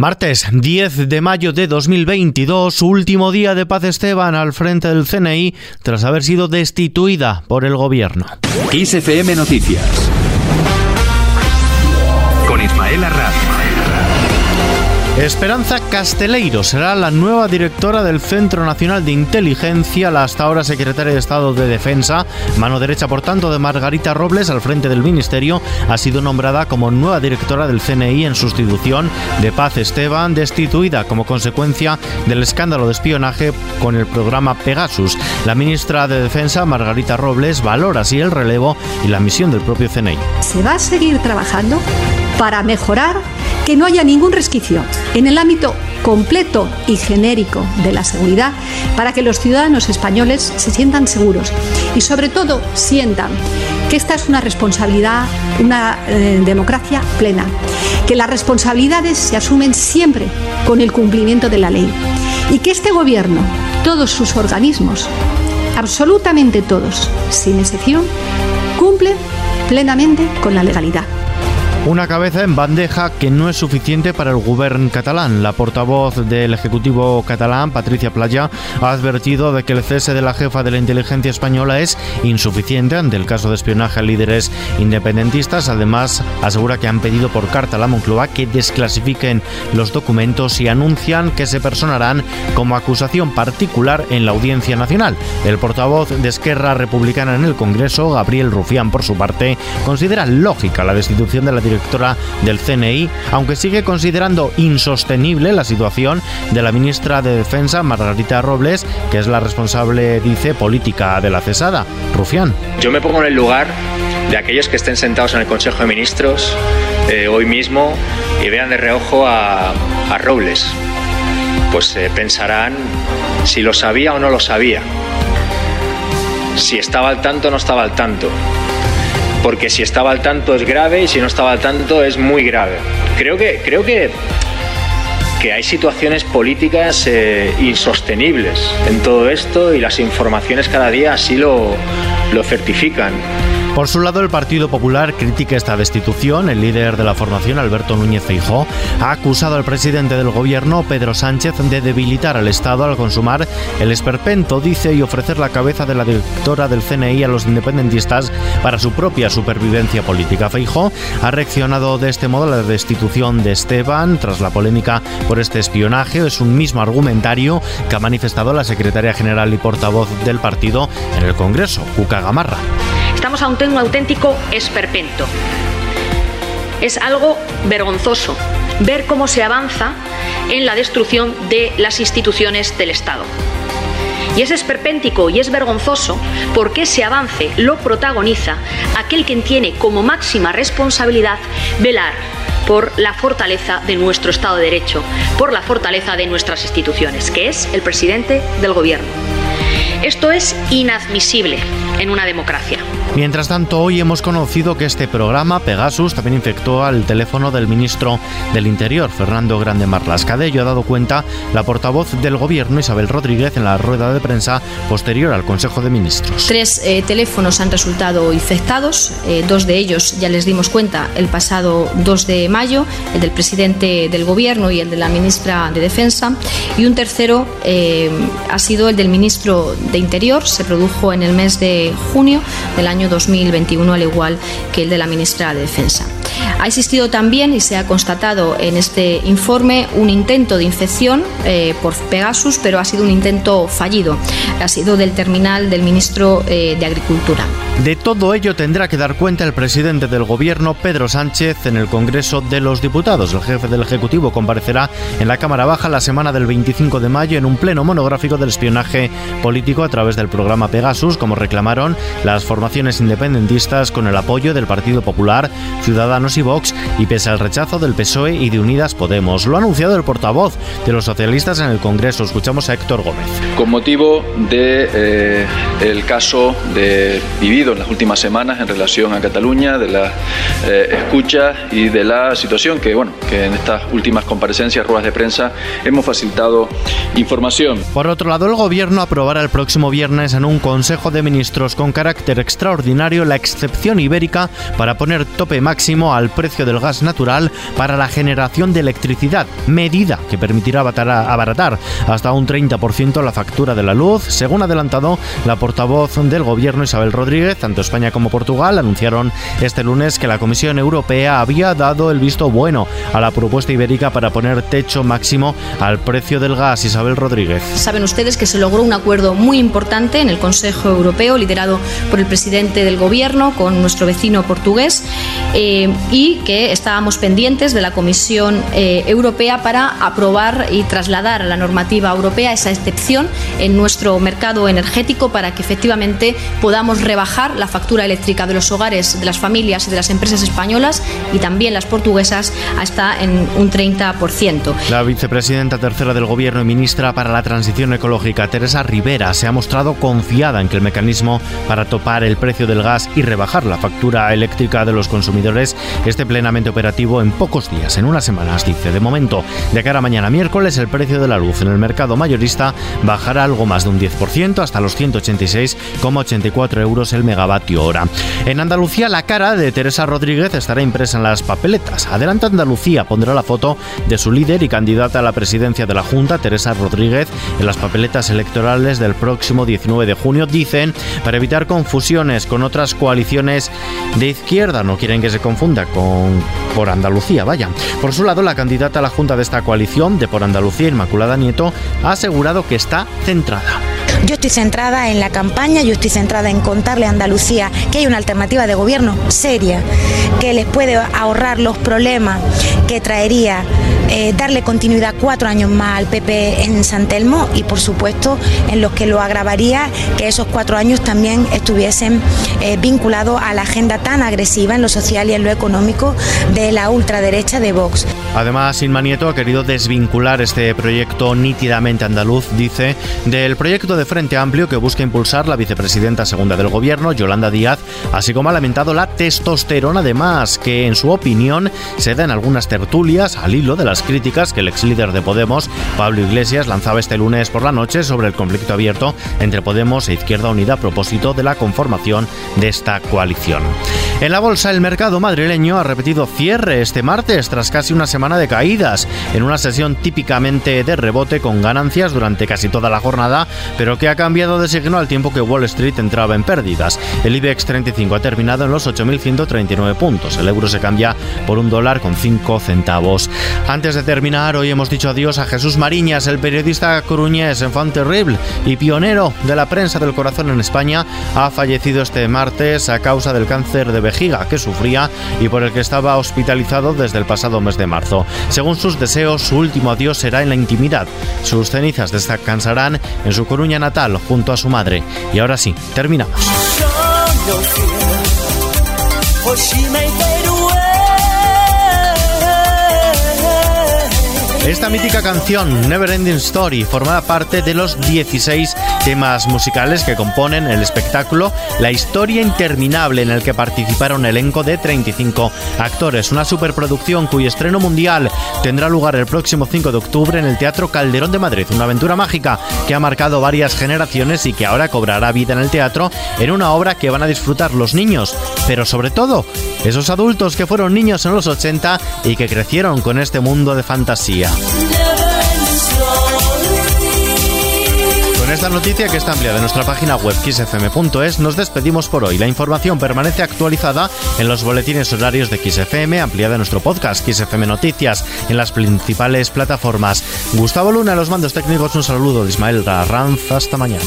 Martes 10 de mayo de 2022, último día de Paz Esteban al frente del CNI tras haber sido destituida por el gobierno. XFM Noticias con Ismael Arranz. Esperanza Casteleiro será la nueva directora del Centro Nacional de Inteligencia, la hasta ahora secretaria de Estado de Defensa, mano derecha por tanto de Margarita Robles al frente del Ministerio, ha sido nombrada como nueva directora del CNI en sustitución de Paz Esteban, destituida como consecuencia del escándalo de espionaje con el programa Pegasus. La ministra de Defensa, Margarita Robles, valora así el relevo y la misión del propio CNI. Se va a seguir trabajando para mejorar que no haya ningún resquicio en el ámbito completo y genérico de la seguridad para que los ciudadanos españoles se sientan seguros y sobre todo sientan que esta es una responsabilidad, una eh, democracia plena, que las responsabilidades se asumen siempre con el cumplimiento de la ley y que este gobierno, todos sus organismos, absolutamente todos, sin excepción, cumplen plenamente con la legalidad. Una cabeza en bandeja que no es suficiente para el gobierno catalán. La portavoz del Ejecutivo catalán, Patricia Playa, ha advertido de que el cese de la jefa de la inteligencia española es insuficiente ante el caso de espionaje a líderes independentistas. Además, asegura que han pedido por carta a la Moncloa que desclasifiquen los documentos y anuncian que se personarán como acusación particular en la Audiencia Nacional. El portavoz de Esquerra Republicana en el Congreso, Gabriel Rufián, por su parte, considera lógica la destitución de la directora del CNI, aunque sigue considerando insostenible la situación de la ministra de Defensa, Margarita Robles, que es la responsable, dice, política de la cesada. Rufián. Yo me pongo en el lugar de aquellos que estén sentados en el Consejo de Ministros eh, hoy mismo y vean de reojo a, Robles. Pues eh, pensarán si lo sabía o no lo sabía. Si estaba al tanto o no estaba al tanto porque si estaba al tanto es grave y si no estaba al tanto es muy grave. Creo que, creo que, que hay situaciones políticas eh, insostenibles en todo esto y las informaciones cada día así lo, lo certifican. Por su lado, el Partido Popular critica esta destitución. El líder de la formación, Alberto Núñez Feijó, ha acusado al presidente del gobierno, Pedro Sánchez, de debilitar al Estado al consumar el esperpento, dice, y ofrecer la cabeza de la directora del CNI a los independentistas para su propia supervivencia política. Feijó ha reaccionado de este modo a la destitución de Esteban tras la polémica por este espionaje. Es un mismo argumentario que ha manifestado la secretaria general y portavoz del partido en el Congreso, Cuca Gamarra. Estamos ante un auténtico esperpento. Es algo vergonzoso ver cómo se avanza en la destrucción de las instituciones del Estado. Y es esperpéntico y es vergonzoso porque ese avance lo protagoniza aquel quien tiene como máxima responsabilidad velar por la fortaleza de nuestro Estado de Derecho, por la fortaleza de nuestras instituciones, que es el presidente del Gobierno. Esto es inadmisible en una democracia. Mientras tanto, hoy hemos conocido que este programa, Pegasus, también infectó al teléfono del ministro del Interior, Fernando Grande Marlasca. De ello ha dado cuenta la portavoz del Gobierno, Isabel Rodríguez, en la rueda de prensa posterior al Consejo de Ministros. Tres eh, teléfonos han resultado infectados, eh, dos de ellos ya les dimos cuenta el pasado 2 de mayo, el del presidente del Gobierno y el de la ministra de Defensa, y un tercero eh, ha sido el del ministro de Interior, se produjo en el mes de junio del año 2021, al igual que el de la ministra de Defensa. Ha existido también, y se ha constatado en este informe, un intento de infección eh, por Pegasus, pero ha sido un intento fallido. Ha sido del terminal del ministro eh, de Agricultura. De todo ello tendrá que dar cuenta el presidente del Gobierno, Pedro Sánchez, en el Congreso de los Diputados. El jefe del Ejecutivo comparecerá en la Cámara Baja la semana del 25 de mayo en un pleno monográfico del espionaje político a través del programa Pegasus, como reclamaron las formaciones independentistas con el apoyo del Partido Popular, Ciudadanos y Vox, y pese al rechazo del PSOE y de Unidas Podemos. Lo ha anunciado el portavoz de los socialistas en el Congreso. Escuchamos a Héctor Gómez. Con motivo de eh, el caso de vivido en las últimas semanas en relación a Cataluña, de la eh, escucha y de la situación que, bueno, que en estas últimas comparecencias, ruedas de prensa, hemos facilitado información. Por otro lado, el Gobierno aprobará el próximo viernes en un Consejo de Ministros con carácter extraordinario la excepción ibérica para poner tope máximo al precio del gas natural para la generación de electricidad, medida que permitirá abaratar hasta un 30% la factura de la luz, según adelantado la portavoz del Gobierno Isabel Rodríguez, tanto España como Portugal anunciaron este lunes que la Comisión Europea había dado el visto bueno a la propuesta ibérica para poner techo máximo al precio del gas. Isabel Rodríguez. Saben ustedes que se logró un acuerdo muy importante en el Consejo Europeo, liderado por el presidente del Gobierno, con nuestro vecino portugués, eh, y que estábamos pendientes de la Comisión eh, Europea para aprobar y trasladar a la normativa europea esa excepción en nuestro mercado energético para que efectivamente podamos rebajar la factura eléctrica de los hogares, de las familias y de las empresas españolas y también las portuguesas hasta en un 30%. La vicepresidenta tercera del Gobierno y ministra para la Transición Ecológica, Teresa Rivera, se ha mostrado confiada en que el mecanismo para topar el precio del gas y rebajar la factura eléctrica de los consumidores esté plenamente operativo en pocos días, en unas semanas, dice. De momento, de cara a mañana miércoles, el precio de la luz en el mercado mayorista bajará algo más de un 10% hasta los 186,84 euros el megavatio hora. En Andalucía, la cara de Teresa Rodríguez estará impresa en las papeletas. Adelante Andalucía pondrá la foto de su líder y candidata a la presidencia de la Junta, Teresa Rodríguez, en las papeletas electorales del próximo 19 de junio, dicen, para evitar confusiones con otras coaliciones de izquierda. No quieren que se con por Andalucía, vaya. Por su lado, la candidata a la Junta de esta coalición, de por Andalucía, Inmaculada Nieto, ha asegurado que está centrada. Yo estoy centrada en la campaña, yo estoy centrada en contarle a Andalucía que hay una alternativa de gobierno seria, que les puede ahorrar los problemas que traería eh, darle continuidad cuatro años más al PP en San Telmo y por supuesto en los que lo agravaría que esos cuatro años también estuviesen eh, vinculados a la agenda tan agresiva en lo social y en lo económico de la ultraderecha de Vox. Además, Inma Nieto ha querido desvincular este proyecto nítidamente andaluz, dice, del proyecto de Frente Amplio que busca impulsar la vicepresidenta segunda del gobierno, Yolanda Díaz, así como ha lamentado la testosterona, además, que en su opinión se da en algunas tertulias al hilo de las críticas que el ex líder de Podemos, Pablo Iglesias, lanzaba este lunes por la noche sobre el conflicto abierto entre Podemos e Izquierda Unida a propósito de la conformación de esta coalición. En la bolsa, el mercado madrileño ha repetido cierre este martes tras casi una semana de caídas, en una sesión típicamente de rebote con ganancias durante casi toda la jornada, pero que ha cambiado de signo al tiempo que Wall Street entraba en pérdidas. El IBEX 35 ha terminado en los 8.139 puntos. El euro se cambia por un dólar con 5 centavos. Antes de terminar, hoy hemos dicho adiós a Jesús Mariñas, el periodista coruñés, enfant terrible y pionero de la prensa del corazón en España, ha fallecido este martes a causa del cáncer de vejiga que sufría y por el que estaba hospitalizado desde el pasado mes de marzo. Según sus deseos, su último adiós será en la intimidad. Sus cenizas descansarán en su Coruña natal junto a su madre. Y ahora sí, terminamos. Esta mítica canción, Never Ending Story, formaba parte de los 16 temas musicales que componen el espectáculo La historia interminable en el que participaron elenco de 35 actores. Una superproducción cuyo estreno mundial tendrá lugar el próximo 5 de octubre en el Teatro Calderón de Madrid. Una aventura mágica que ha marcado varias generaciones y que ahora cobrará vida en el teatro en una obra que van a disfrutar los niños, pero sobre todo esos adultos que fueron niños en los 80 y que crecieron con este mundo de fantasía. Con esta noticia que está ampliada en nuestra página web xfm.es nos despedimos por hoy. La información permanece actualizada en los boletines horarios de XFM, ampliada en nuestro podcast XFM Noticias en las principales plataformas. Gustavo Luna, los mandos técnicos, un saludo de Ismael Ranz. Hasta mañana.